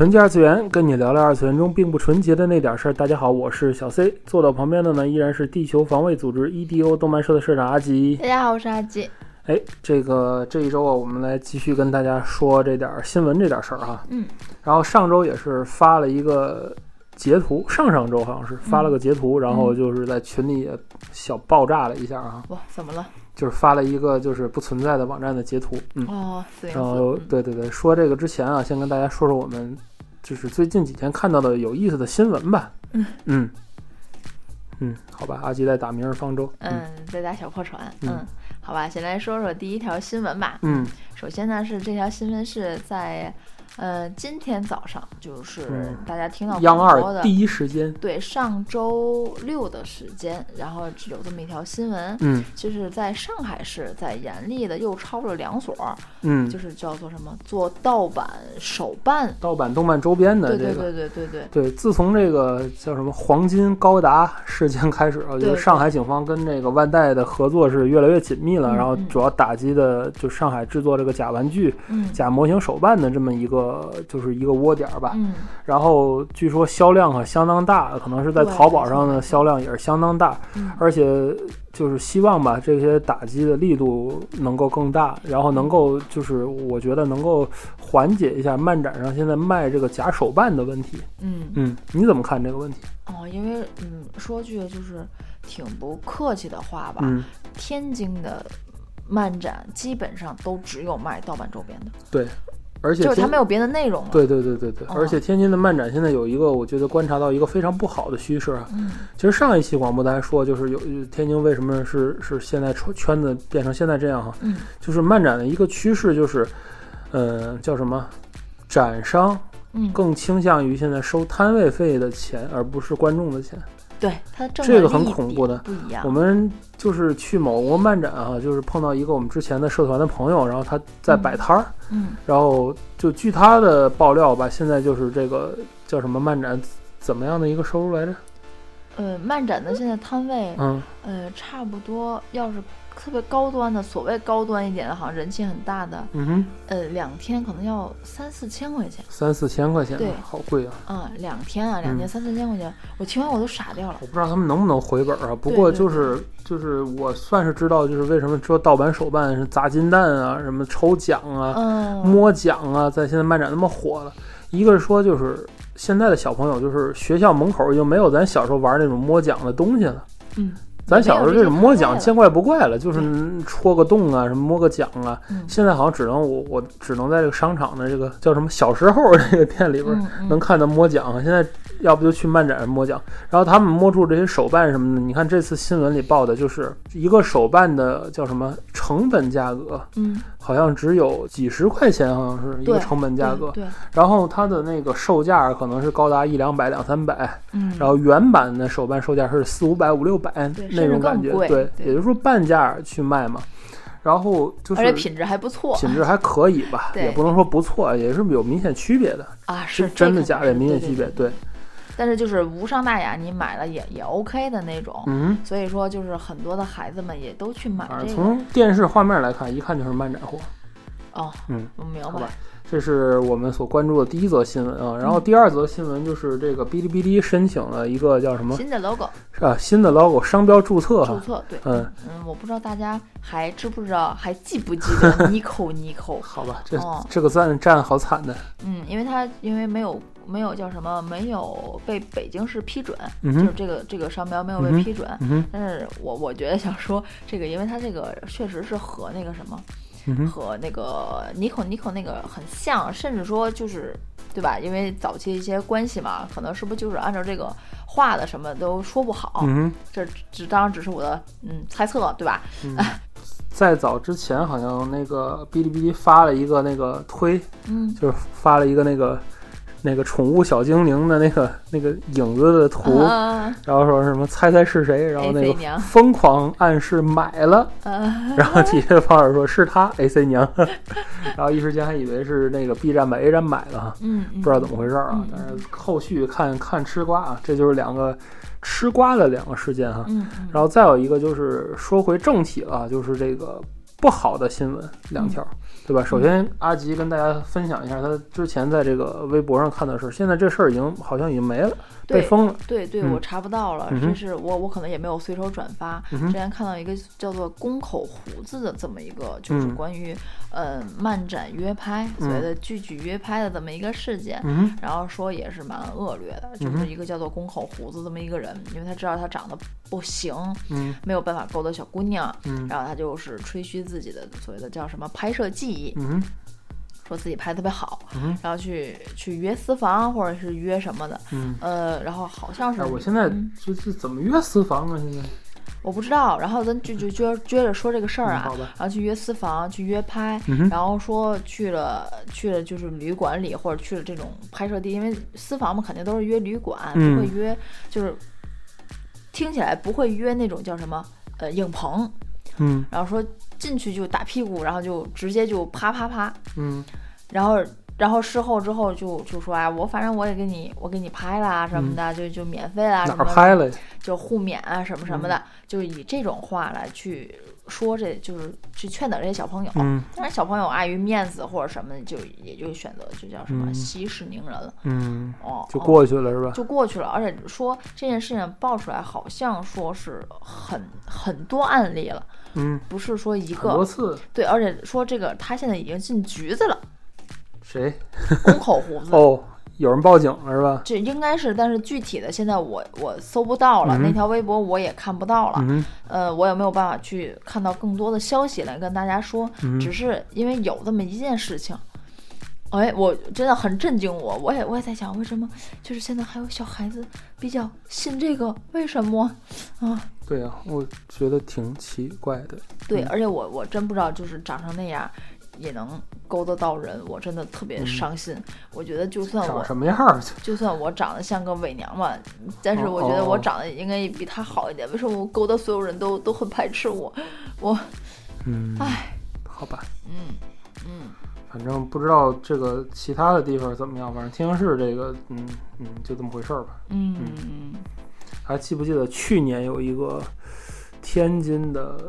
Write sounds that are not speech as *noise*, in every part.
纯洁二次元，跟你聊聊二次元中并不纯洁的那点事儿。大家好，我是小 C，坐到旁边的呢依然是地球防卫组织 EDO 动漫社的社长阿吉。大家好，我是阿吉。哎，这个这一周啊，我们来继续跟大家说这点儿新闻这点事儿哈。嗯。然后上周也是发了一个截图，上上周好像是发了个截图，然后就是在群里也小爆炸了一下啊。哇，怎么了？就是发了一个就是不存在的网站的截图。嗯。哦，然后，对对对，说这个之前啊，先跟大家说说我们就是最近几天看到的有意思的新闻吧。嗯嗯嗯，好吧，阿吉在打明日方舟。嗯，在打小破船。嗯。好吧，先来说说第一条新闻吧。嗯，首先呢是这条新闻是在。呃，今天早上就是大家听到央二第一时间，对，上周六的时间，然后有这么一条新闻，嗯，就是在上海市，在严厉的又抄了两所，嗯，就是叫做什么做盗版手办、盗版动漫周边的这个，对对对对对对。自从这个叫什么黄金高达事件开始，我觉得上海警方跟这个万代的合作是越来越紧密了，然后主要打击的就上海制作这个假玩具、假模型手办的这么一个。呃，就是一个窝点儿吧，嗯，然后据说销量啊相当大，可能是在淘宝上的销量也是相当大，而且就是希望吧，这些打击的力度能够更大，然后能够就是我觉得能够缓解一下漫展上现在卖这个假手办的问题，嗯。嗯，你怎么看这个问题？哦，因为嗯，说句就是挺不客气的话吧，嗯，天津的漫展基本上都只有卖盗版周边的，对。而且就是它没有别的内容。对对对对对，而且天津的漫展现在有一个，我觉得观察到一个非常不好的趋势啊。嗯。其实上一期广播咱还说，就是有天津为什么是是现在圈子变成现在这样哈？嗯。就是漫展的一个趋势就是，呃，叫什么？展商更倾向于现在收摊位费的钱，而不是观众的钱。对他这个很恐怖的，不一样。我们就是去某个漫展啊，就是碰到一个我们之前的社团的朋友，然后他在摆摊儿，嗯，然后就据他的爆料吧，现在就是这个叫什么漫展怎么样的一个收入来着？呃，漫展的现在摊位，嗯，呃，差不多要是。特别高端的，所谓高端一点的，好像人气很大的，嗯哼，呃，两天可能要三四千块钱，三四千块钱，对，好贵啊，嗯，两天啊，两天三四千块钱，我听完我都傻掉了。我不知道他们能不能回本啊，不过就是就是我算是知道，就是为什么说盗版手办是砸金蛋啊，什么抽奖啊，摸奖啊，在现在漫展那么火了，一个是说就是现在的小朋友，就是学校门口已经没有咱小时候玩那种摸奖的东西了，嗯。咱小时候这种摸奖见怪不怪了，就是戳个洞啊，什么摸个奖啊。现在好像只能我我只能在这个商场的这个叫什么小时候这个店里边能看到摸奖。现在要不就去漫展上摸奖，然后他们摸出这些手办什么的。你看这次新闻里报的就是一个手办的叫什么成本价格，嗯，好像只有几十块钱，好像是一个成本价格。对，然后它的那个售价可能是高达一两百两三百，嗯，然后原版的手办售价是四五百五六百。那种感觉，对，也就是说半价去卖嘛，然后就是，而且品质还不错，品质还可以吧，也不能说不错，也是有明显区别的啊，是真的假的明显区别，对。但是就是无伤大雅，你买了也也 OK 的那种，嗯，所以说就是很多的孩子们也都去买这个。从电视画面来看，一看就是漫展货。哦，嗯，我明白。这是我们所关注的第一则新闻啊，然后第二则新闻就是这个哔哩哔哩申请了一个叫什么新的 logo，是吧？新的 logo 商标注册，注册对，嗯嗯，我不知道大家还知不知道，还记不记得 *laughs* Nico Nico？好吧，这这个赞占好惨的。嗯，因为它因为没有没有叫什么，没有被北京市批准，就是这个这个商标没有被批准。嗯但是我我觉得想说这个，因为它这个确实是和那个什么。和那个尼可尼可那个很像，甚至说就是，对吧？因为早期一些关系嘛，可能是不是就是按照这个画的，什么都说不好。嗯，这只当然只是我的嗯猜测，对吧？在早之前，好像那个哔哩哔哩发了一个那个推，嗯，就是发了一个那个那个宠物小精灵的那个 *laughs* 那个影子的图，然后说什么猜猜是谁，然后那个疯狂暗示买了，然后底下网友说是他 AC 娘，*laughs* 然后一时间还以为是那个 B 站把 A 站买了，嗯，不知道怎么回事啊。但是后续看看吃瓜啊，这就是两个吃瓜的两个事件哈。嗯，然后再有一个就是说回正题了，就是这个不好的新闻两条。对吧？首先，阿吉跟大家分享一下他之前在这个微博上看的事儿。现在这事儿已经好像已经没了。被封了，对对，我查不到了。这是我我可能也没有随手转发。之前看到一个叫做“宫口胡子”的这么一个，就是关于呃漫展约拍，所谓的聚聚约拍的这么一个事件。然后说也是蛮恶劣的，就是一个叫做“宫口胡子”这么一个人，因为他知道他长得不行，没有办法勾搭小姑娘，然后他就是吹嘘自己的所谓的叫什么拍摄技艺。说自己拍特别好，然后去去约私房或者是约什么的，呃，然后好像是我现在就是怎么约私房啊？现在？我不知道。然后咱就就撅撅着说这个事儿啊，然后去约私房，去约拍，然后说去了去了就是旅馆里或者去了这种拍摄地，因为私房嘛肯定都是约旅馆，不会约就是听起来不会约那种叫什么呃影棚，嗯，然后说进去就打屁股，然后就直接就啪啪啪，嗯。然后，然后事后之后就就说啊，我反正我也给你，我给你拍啦什么的，就就免费啦，哪拍了？就互免啊什么什么的，就以这种话来去说，这就是去劝导这些小朋友。嗯。但是小朋友碍于面子或者什么，就也就选择就叫什么息事宁人了。嗯。哦。就过去了是吧？就过去了，而且说这件事情爆出来，好像说是很很多案例了。嗯。不是说一个。多次。对，而且说这个他现在已经进局子了。谁？宫口胡子 *laughs* 哦，有人报警了是吧？这应该是，但是具体的现在我我搜不到了，那条微博我也看不到了。呃，我也没有办法去看到更多的消息来跟大家说。只是因为有这么一件事情，哎，我真的很震惊我，我也我也在想，为什么就是现在还有小孩子比较信这个？为什么啊？对啊，我觉得挺奇怪的。对，而且我我真不知道，就是长成那样。也能勾得到人，我真的特别伤心。我觉得就算我什么样就算我长得像个伪娘嘛，但是我觉得我长得应该比他好一点。为什么我勾搭所有人都 *laughs* 都很排斥我？*laughs* 我，嗯，唉，好吧，嗯嗯，反正不知道这个其他的地方怎么样，反正天津市这个，嗯嗯，就这么回事儿吧。嗯嗯，还记不记得去年有一个天津的？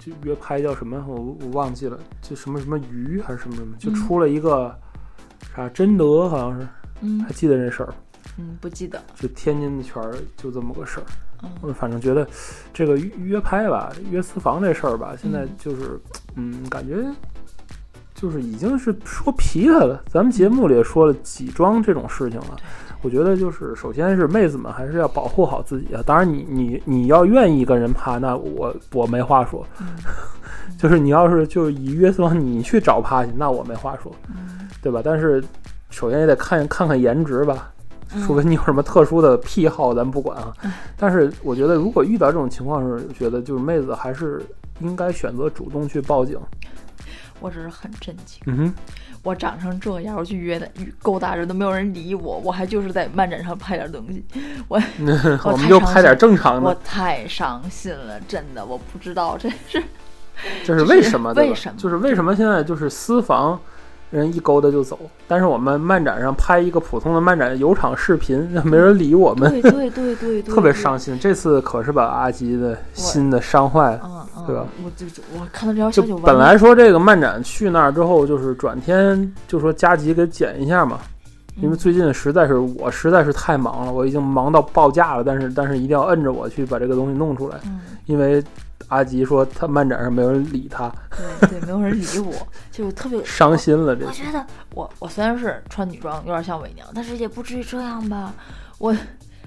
就约拍叫什么？我我忘记了，就什么什么鱼还是什么什么，就出了一个啥贞德，好像是，嗯，还记得这事儿？嗯，不记得。就天津的圈儿就这么个事儿。我反正觉得这个约拍吧，约私房这事儿吧，现在就是，嗯，感觉就是已经是说皮他了。咱们节目里也说了几桩这种事情了。我觉得就是，首先是妹子们还是要保护好自己啊。当然，你你你要愿意跟人趴，那我我没话说。*laughs* 就是你要是就以约瑟你去找趴去，那我没话说，对吧？但是首先也得看看看颜值吧，除非你有什么特殊的癖好，咱不管啊。但是我觉得，如果遇到这种情况时，觉得就是妹子还是应该选择主动去报警。我只是很震惊。嗯哼。我长成这样，我去约的勾搭人都没有人理我，我还就是在漫展上拍点东西，我 *laughs* 我们就拍点正常的。我太伤心了，真的，我不知道这是这是为什么？为什么？就是为什么现在就是私房。人一勾搭就走，但是我们漫展上拍一个普通的漫展有场视频，没人理我们，对对对对，*laughs* 特别伤心。这次可是把阿吉的心的伤坏了，对吧？我就我看到这条消息，本来说这个漫展去那儿之后，就是转天就说加急给剪一下嘛，因为最近实在是我实在是太忙了，我已经忙到爆炸了，但是但是一定要摁着我去把这个东西弄出来，因为。阿吉说：“他漫展上没有人理他，对对，没有人理我，就特别 *laughs* 伤心了。这我觉得，我我虽然是穿女装，有点像伪娘，但是也不至于这样吧。我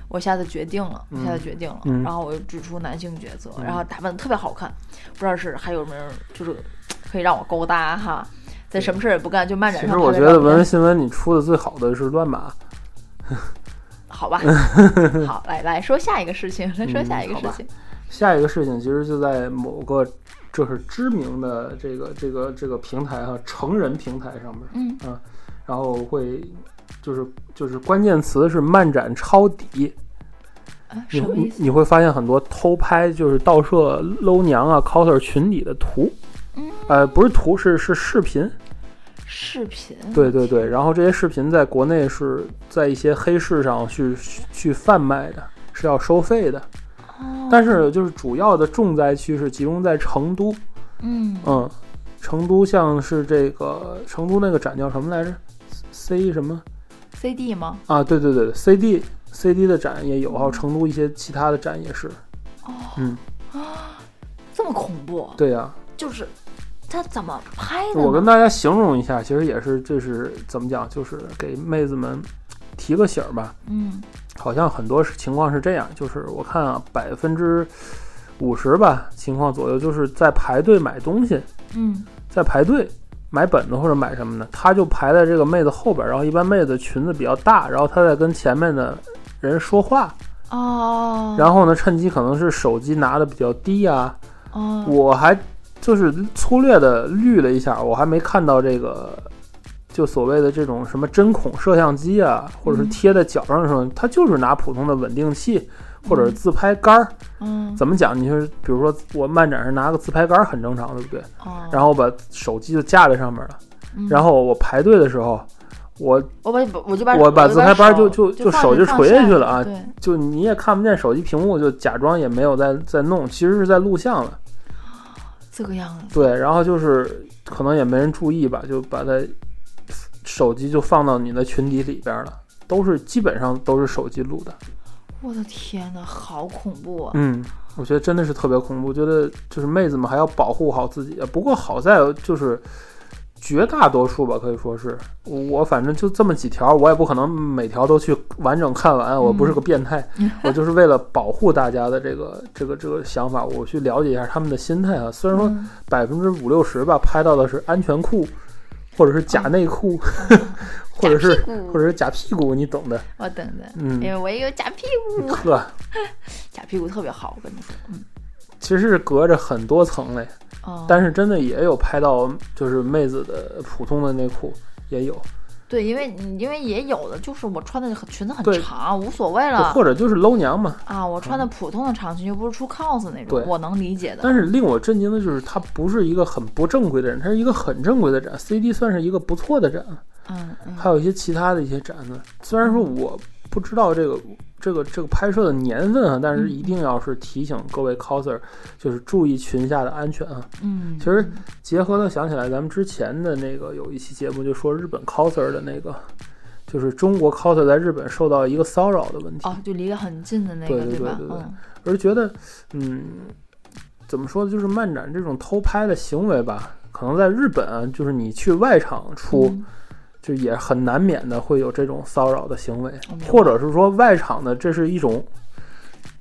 我下次决定了，我下次决定了，然后我就指出男性角色，然后打扮的特别好看，不知道是还有没有就是可以让我勾搭哈，在什么事儿也不干就漫展上。其实我觉得文文新闻你出的最好的是乱码，好吧，*laughs* 好来来说下一个事情，来说下一个事情。”下一个事情其实就在某个就是知名的这个这个这个平台哈，成人平台上面，嗯啊，然后会就是就是关键词是漫展抄底。你你你会发现很多偷拍就是盗摄搂娘啊 coser 群底的图，嗯，呃，不是图，是是视频。视频。对对对，然后这些视频在国内是在一些黑市上去去贩卖的，是要收费的。哦。但是就是主要的重灾区是集中在成都。嗯嗯，成都像是这个成都那个展叫什么来着？C 什么？CD 吗？啊，对对对，CD。CD 的展也有，还有成都一些其他的展也是。哦，嗯啊，这么恐怖？对呀，就是他怎么拍的？我跟大家形容一下，其实也是，这是怎么讲？就是给妹子们提个醒儿吧。嗯，好像很多情况是这样，就是我看啊，百分之五十吧情况左右，就是在排队买东西。嗯，在排队买本子或者买什么的，他就排在这个妹子后边，然后一般妹子裙子比较大，然后他在跟前面的。人说话哦，然后呢，趁机可能是手机拿的比较低啊。哦，我还就是粗略的滤了一下，我还没看到这个，就所谓的这种什么针孔摄像机啊，或者是贴在脚上的时候，它就是拿普通的稳定器或者是自拍杆儿。嗯，怎么讲？你就是，比如说我漫展上拿个自拍杆儿很正常，对不对？哦，然后把手机就架在上面了，然后我排队的时候。我我把我就把我把自拍杆就就就手就垂下去了啊！就你也看不见手机屏幕，就假装也没有在在弄，其实是在录像了。这个样子。对，然后就是可能也没人注意吧，就把它手机就放到你的群底里边了，都是基本上都是手机录的。我的天呐，好恐怖啊！嗯，我觉得真的是特别恐怖。我觉得就是妹子们还要保护好自己。不过好在就是。绝大多数吧，可以说是我，反正就这么几条，我也不可能每条都去完整看完。我不是个变态，*laughs* 我就是为了保护大家的这个这个这个想法，我去了解一下他们的心态啊。虽然说百分之五六十吧，拍到的是安全裤，或者是假内裤，*laughs* 或者是或者是假屁股，你懂的。我懂的，嗯，因为我也有假屁股。呵，*laughs* 假屁股特别好，我跟你说，嗯，其实是隔着很多层嘞。但是真的也有拍到，就是妹子的普通的内裤也有。对，因为因为也有的就是我穿的裙子很长，无所谓了。或者就是搂娘嘛。啊，我穿的普通的长裙又不是出 cos 那种，我能理解的。但是令我震惊的就是，他不是一个很不正规的人，他是一个很正规的展。CD 算是一个不错的展。嗯。还有一些其他的一些展子，虽然说我不知道这个。这个这个拍摄的年份啊，但是一定要是提醒各位 coser，就是注意裙下的安全啊。嗯，其实结合的想起来，咱们之前的那个有一期节目就说日本 coser 的那个，就是中国 coser 在日本受到一个骚扰的问题。哦，就离得很近的那个，对对对对对。而觉得，嗯，怎么说呢？就是漫展这种偷拍的行为吧，可能在日本啊，就是你去外场出。就也很难免的会有这种骚扰的行为，或者是说外场的这是一种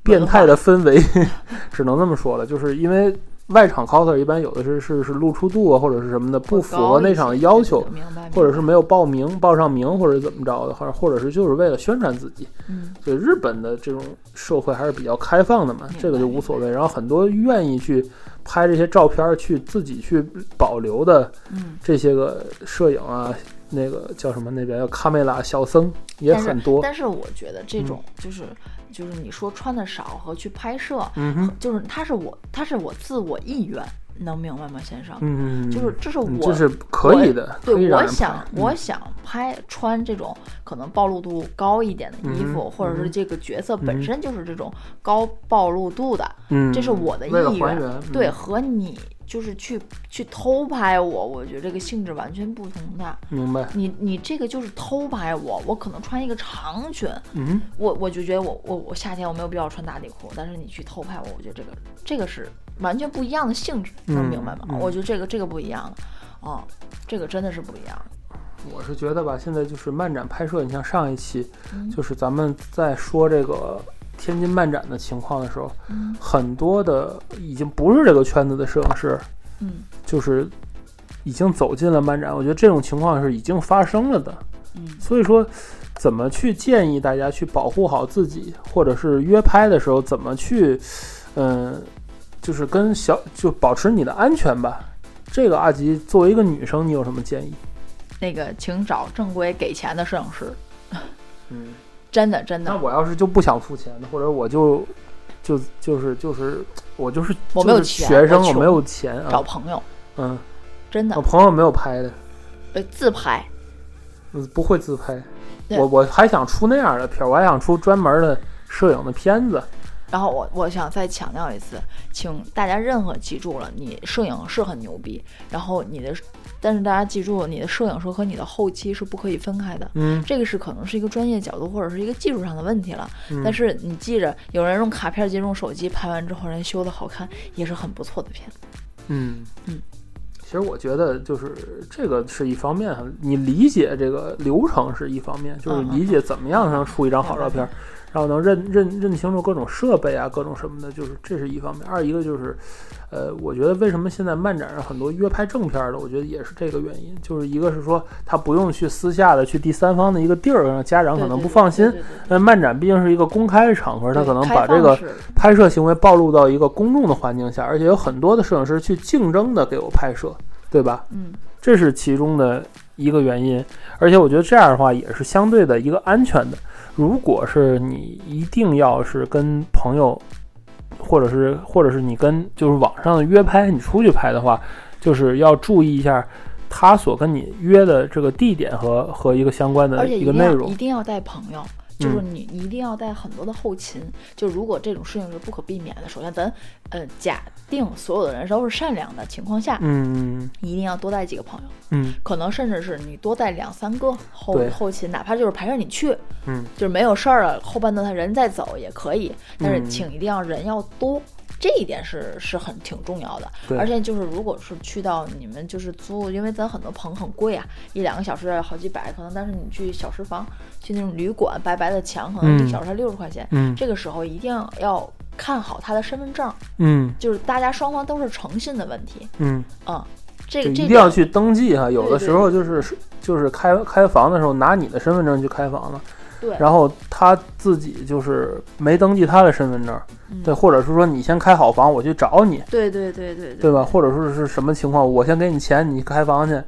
变态的氛围，*laughs* 只能这么说了。就是因为外场 coser 一般有的是是是露出度啊或者是什么的不符合那场的要求，或者是没有报名报上名或者怎么着的，或者或者是就是为了宣传自己。嗯，所以日本的这种社会还是比较开放的嘛，这个就无所谓。然后很多愿意去拍这些照片去自己去保留的这些个摄影啊。那个叫什么？那边叫卡梅拉小僧也很多。但是我觉得这种就是就是你说穿的少和去拍摄，嗯就是他是我他是我自我意愿，能明白吗，先生？嗯就是这是我这是可以的，对，我想我想拍穿这种可能暴露度高一点的衣服，或者是这个角色本身就是这种高暴露度的，嗯，这是我的意愿，对，和你。就是去去偷拍我，我觉得这个性质完全不同的。明白？你你这个就是偷拍我，我可能穿一个长裙，嗯，我我就觉得我我我夏天我没有必要穿打底裤，但是你去偷拍我，我觉得这个这个是完全不一样的性质，能明白吗？我觉得这个这个不一样的，啊，这个真的是不一样。我是觉得吧，现在就是漫展拍摄，你像上一期，就是咱们在说这个。天津漫展的情况的时候，很多的已经不是这个圈子的摄影师，嗯，就是已经走进了漫展。我觉得这种情况是已经发生了的，嗯，所以说怎么去建议大家去保护好自己，或者是约拍的时候怎么去，嗯，就是跟小就保持你的安全吧。这个阿吉作为一个女生，你有什么建议？那个，请找正规给钱的摄影师。嗯，真的真的。那我要是就不想付钱的，或者我就就就是就是我就是我没有钱，学生我没有钱啊，找朋友，嗯，真的。我朋友没有拍的，呃，自拍，嗯，不会自拍。我我还想出那样的片儿，我还想出专门的摄影的片子。然后我我想再强调一次，请大家任何记住了，你摄影是很牛逼，然后你的，但是大家记住，你的摄影师和你的后期是不可以分开的。嗯，这个是可能是一个专业角度或者是一个技术上的问题了。嗯，但是你记着，有人用卡片机、用手机拍完之后，人修的好看，也是很不错的片子。嗯嗯，其实我觉得就是这个是一方面，你理解这个流程是一方面，就是理解怎么样能出一张好照片。然后能认认认清楚各种设备啊，各种什么的，就是这是一方面。二一个就是，呃，我觉得为什么现在漫展上很多约拍正片的，我觉得也是这个原因。就是一个是说他不用去私下的去第三方的一个地儿，让家长可能不放心。那漫展毕竟是一个公开的场合，他可能把这个拍摄行为暴露到一个公众的环境下，而且有很多的摄影师去竞争的给我拍摄，对吧？嗯，这是其中的一个原因。而且我觉得这样的话也是相对的一个安全的。如果是你一定要是跟朋友，或者是或者是你跟就是网上的约拍，你出去拍的话，就是要注意一下他所跟你约的这个地点和和一个相关的一个内容，一定要带朋友。就是你一定要带很多的后勤，就如果这种事情是不可避免的，首先咱呃假定所有的人都是善良的情况下，嗯，一定要多带几个朋友，嗯，可能甚至是你多带两三个后后勤，哪怕就是陪着你去，嗯，就是没有事儿了，后半段他人再走也可以，但是请一定要人要多。这一点是是很挺重要的，而且就是如果是去到你们就是租，因为咱很多棚很贵啊，一两个小时好几百，可能但是你去小时房，去那种旅馆，白白的墙，可能一小时才六十块钱。嗯，这个时候一定要看好他的身份证。嗯，就是大家双方都是诚信的问题。嗯嗯，这个一定要去登记哈，有的时候就是就是开开房的时候拿你的身份证去开房了。对，然后他自己就是没登记他的身份证，对，或者是说你先开好房，我去找你，对对对对，对。吧？或者说是什么情况，我先给你钱，你开房去，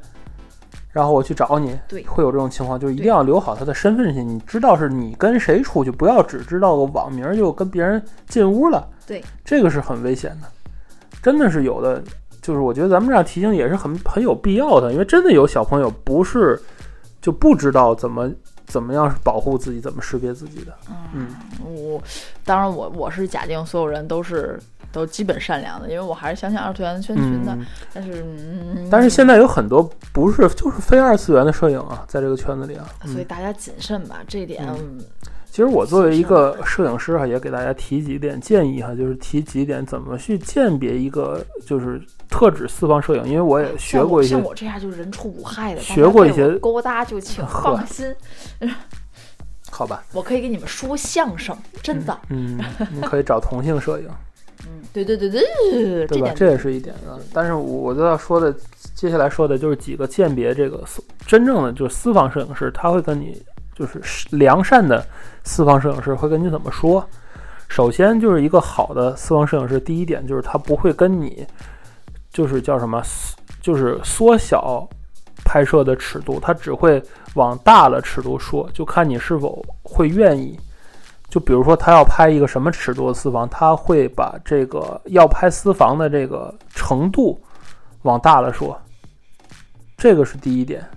然后我去找你，对，会有这种情况，就一定要留好他的身份信，你知道是你跟谁出去，不要只知道个网名就跟别人进屋了，对，这个是很危险的，真的是有的，就是我觉得咱们这样提醒也是很很有必要的，因为真的有小朋友不是就不知道怎么。怎么样是保护自己？怎么识别自己的？嗯，我当然我我是假定所有人都是都基本善良的，因为我还是相信二次元圈群的。但是，但是现在有很多不是就是非二次元的摄影啊，在这个圈子里啊，所以大家谨慎吧，这一点。其实我作为一个摄影师哈，也给大家提几点建议哈，就是提几点怎么去鉴别一个就是特指私房摄影，因为我也学过一些。像我这样就是人畜无害的，学过一些勾搭就 *laughs* 请放心。好吧，我可以给你们说相声，真的。嗯，你可以找同性摄影。*laughs* 嗯，对对对对，对吧？这也是一点啊。但是我就要说的，接下来说的就是几个鉴别这个真正的就是私房摄影师，他会跟你。就是良善的私房摄影师会跟你怎么说？首先就是一个好的私房摄影师，第一点就是他不会跟你，就是叫什么，就是缩小拍摄的尺度，他只会往大了尺度说，就看你是否会愿意。就比如说他要拍一个什么尺度的私房，他会把这个要拍私房的这个程度往大了说，这个是第一点，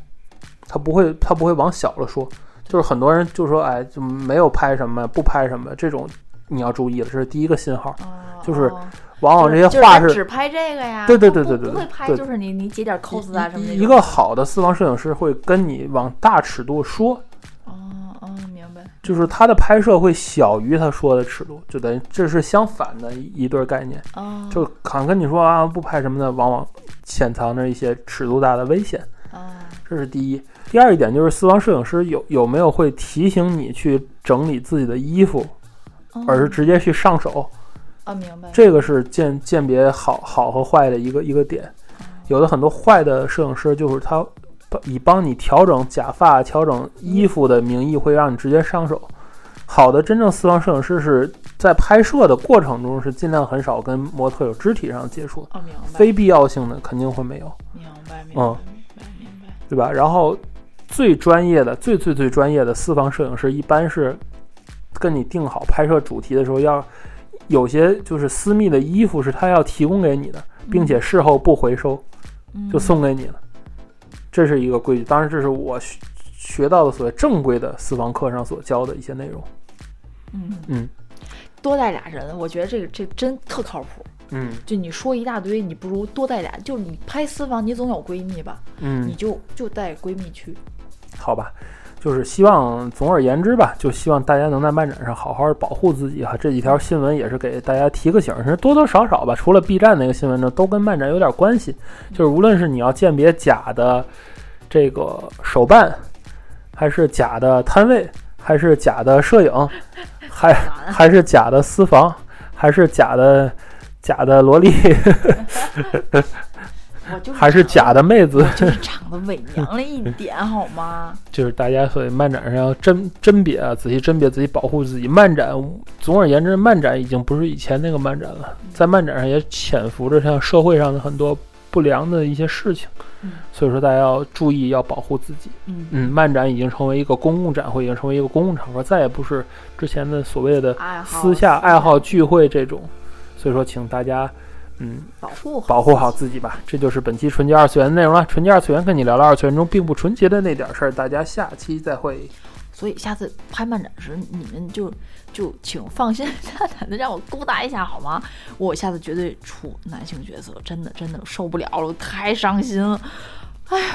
他不会他不会往小了说。就是很多人就说，哎，就没有拍什么，不拍什么，这种你要注意了，这是第一个信号。就是往往这些话是只拍这个呀，对对对对对，不会拍就是你你截点 cos 啊什么的。一个好的私房摄影师会跟你往大尺度说。哦哦，明白。就是他的拍摄会小于他说的尺度，就等于这是相反的一对概念。哦。就可能跟你说啊，不拍什么的，往往潜藏着一些尺度大的危险。啊，这是第一。第二一点就是私房摄影师有有没有会提醒你去整理自己的衣服，而是直接去上手。啊，明白。这个是鉴鉴别好好和坏的一个一个点。有的很多坏的摄影师就是他以帮你调整假发、调整衣服的名义，会让你直接上手。好的，真正私房摄影师是在拍摄的过程中是尽量很少跟模特有肢体上接触。啊，明白。非必要性的肯定会没有。明白，明白，明白，明白。对吧？然后。最专业的、最最最专业的私房摄影师，一般是跟你定好拍摄主题的时候，要有些就是私密的衣服是他要提供给你的，并且事后不回收，就送给你了。这是一个规矩。当然，这是我学学到的所谓正规的私房课上所教的一些内容。嗯嗯，多带俩人，我觉得这个这真特靠谱。嗯，就你说一大堆，你不如多带俩。就你拍私房，你总有闺蜜吧？嗯，你就就带闺蜜去。好吧，就是希望，总而言之吧，就希望大家能在漫展上好好保护自己哈。这几条新闻也是给大家提个醒，其实多多少少吧，除了 B 站那个新闻呢，都跟漫展有点关系。就是无论是你要鉴别假的这个手办，还是假的摊位，还是假的摄影，还 *laughs* 还是假的私房，还是假的。假的萝莉，*laughs* 还是假的妹子，就是长得伪娘了一点，*laughs* 好吗？就是大家所以漫展上要甄甄别啊，仔细甄别，自己保护自己。漫展，总而言之，漫展已经不是以前那个漫展了，在漫展上也潜伏着像社会上的很多不良的一些事情，所以说大家要注意，要保护自己。嗯嗯，漫展已经成为一个公共展会，已经成为一个公共场合，再也不是之前的所谓的私下爱好聚会这种。所以说，请大家，嗯，保护保护好自己吧。这就是本期纯洁二次元的内容了。纯洁二次元跟你聊聊二次元中并不纯洁的那点事儿。大家下期再会。所以下次拍漫展时，你们就就请放心大胆的让我勾搭一下好吗？我下次绝对出男性角色，真的真的受不了了，我太伤心了。哎呀。